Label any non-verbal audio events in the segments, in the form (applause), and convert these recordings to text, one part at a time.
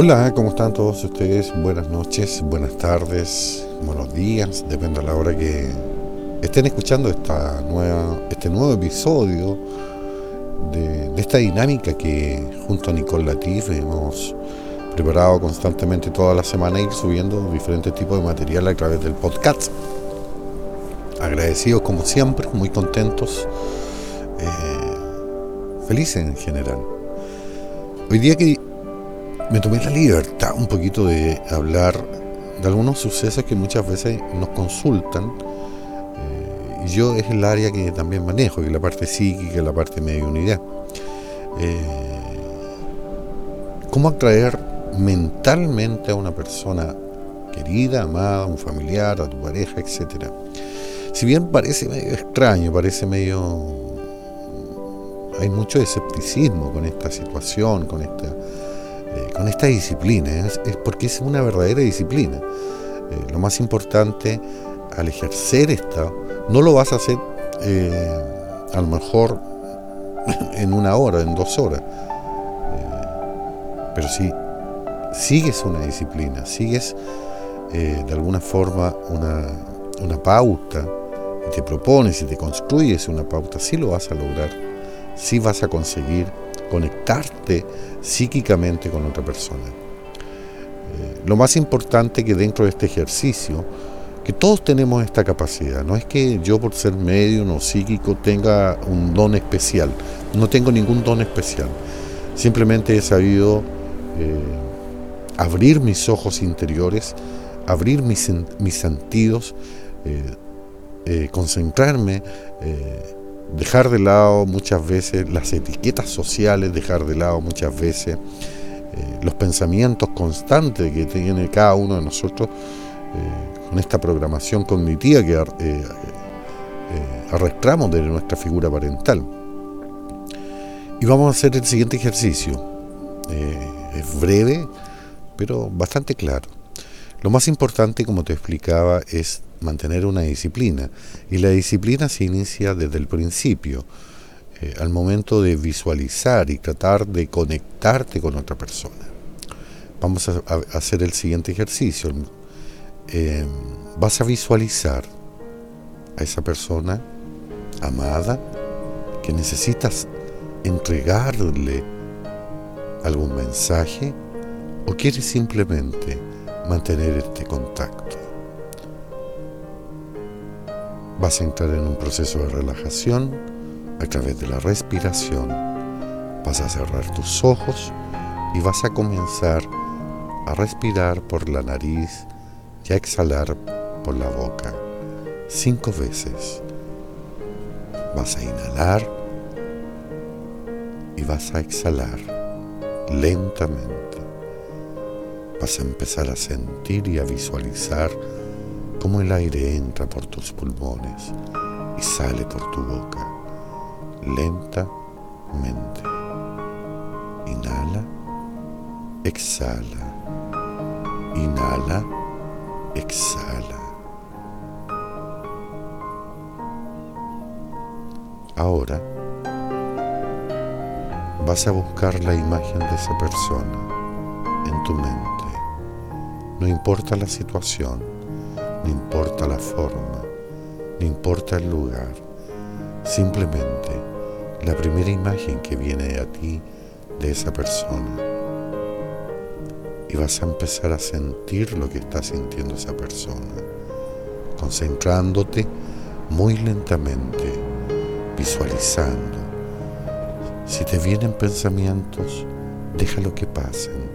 Hola, ¿cómo están todos ustedes? Buenas noches, buenas tardes, buenos días, depende de la hora que estén escuchando esta nueva, este nuevo episodio de, esta dinámica que junto a Nicole Latif hemos preparado constantemente toda la semana ir subiendo diferentes tipos de material a través del podcast. Agradecidos como siempre, muy contentos, eh, felices en general. Hoy día que me tomé la libertad un poquito de hablar de algunos sucesos que muchas veces nos consultan. Eh, yo es el área que también manejo, que la parte psíquica, la parte medio unidad. Eh, ¿Cómo atraer mentalmente a una persona querida, amada, un familiar, a tu pareja, etcétera? Si bien parece medio extraño, parece medio... Hay mucho escepticismo con esta situación, con esta con esta disciplina, es, porque es una verdadera disciplina. Eh, lo más importante al ejercer esta, no lo vas a hacer eh, a lo mejor (laughs) en una hora, en dos horas, pero sí, sigues una disciplina, sigues de alguna forma una, una pauta, y te propones y te construyes una pauta, sí lo vas a lograr, sí vas a conseguir conectarte psíquicamente con otra persona. Eh, lo más importante que dentro de este ejercicio, que todos tenemos esta capacidad, no es que yo por ser medio o psíquico tenga un don especial, no tengo ningún don especial, simplemente he sabido eh, abrir mis ojos interiores, abrir mis, mis sentidos, eh, concentrarme, dejar de lado muchas veces las etiquetas sociales, dejar de lado muchas veces eh, los pensamientos constantes que tiene cada uno de nosotros eh, con esta programación cognitiva que eh, arrastramos de nuestra figura parental. Y vamos a hacer el siguiente ejercicio. es breve, pero bastante claro. Lo más importante, como te explicaba, es mantener una disciplina. Y la disciplina se inicia desde el principio, eh, al momento de visualizar y tratar de conectarte con otra persona. Vamos a, hacer el siguiente ejercicio. Eh, vas a visualizar a esa persona amada que necesitas entregarle algún mensaje o quieres simplemente mantener este contacto. Vas a entrar en un proceso de relajación a través de la respiración. Vas a cerrar tus ojos y vas a comenzar a respirar por la nariz y a exhalar por la boca cinco veces. Vas a inhalar y vas a exhalar lentamente. Vas a empezar a sentir y a visualizar cómo el aire entra por tus pulmones y sale por tu boca lentamente. Inhala, exhala, inhala, exhala. Ahora vas a buscar la imagen de esa persona en tu mente. No importa la situación, no importa la forma, no importa el lugar, simplemente la primera imagen que viene a ti de esa persona. Y vas a empezar a sentir lo que está sintiendo esa persona, concentrándote muy lentamente, visualizando. Si te vienen pensamientos, déjalo que pasen.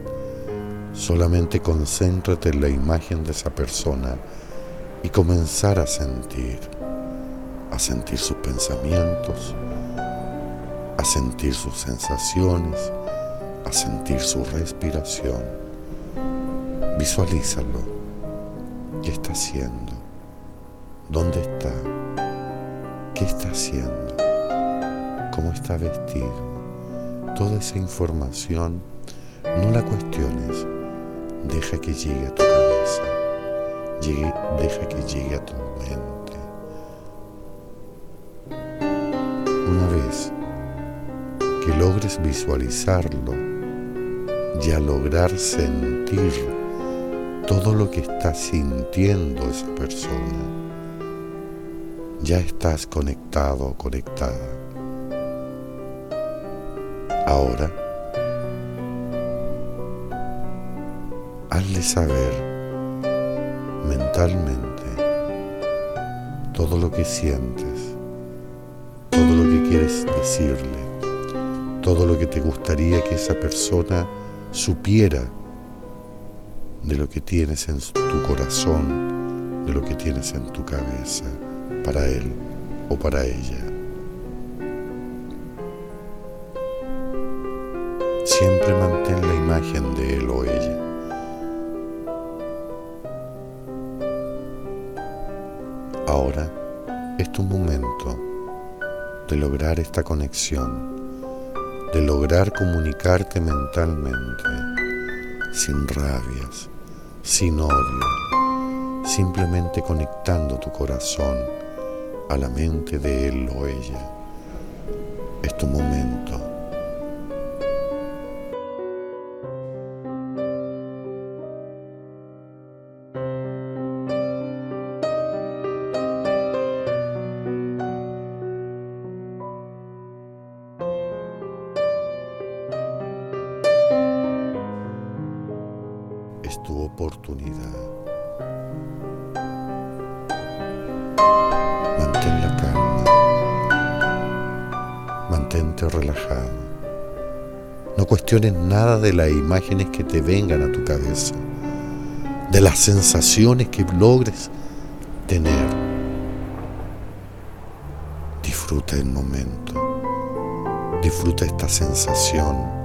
Solamente concéntrate en la imagen de esa persona y comenzar a sentir, a sentir sus pensamientos, a sentir sus sensaciones, a sentir su respiración. Visualízalo. ¿Qué está haciendo? ¿Dónde está? ¿Qué está haciendo? ¿Cómo está vestido? Toda esa información no la cuestiones, deja que llegue a tu deja que llegue a tu mente. Una vez que logres visualizarlo, y a lograr sentir todo lo que está sintiendo esa persona, ya estás conectado o conectada. Ahora, hazle saber mentalmente todo lo que sientes, todo lo que quieres decirle, todo lo que te gustaría que esa persona supiera de lo que tienes en tu corazón, de lo que tienes en tu cabeza, para él o para ella. Siempre mantén la imagen de él o ella. Tu momento de lograr esta conexión, de lograr comunicarte mentalmente sin rabias, sin odio, simplemente conectando tu corazón a la mente de él o ella. Es tu momento. Mantén la calma. Mantente relajado. No cuestiones nada de las imágenes que te vengan a tu cabeza, de las sensaciones que logres tener. Disfruta el momento. Disfruta esta sensación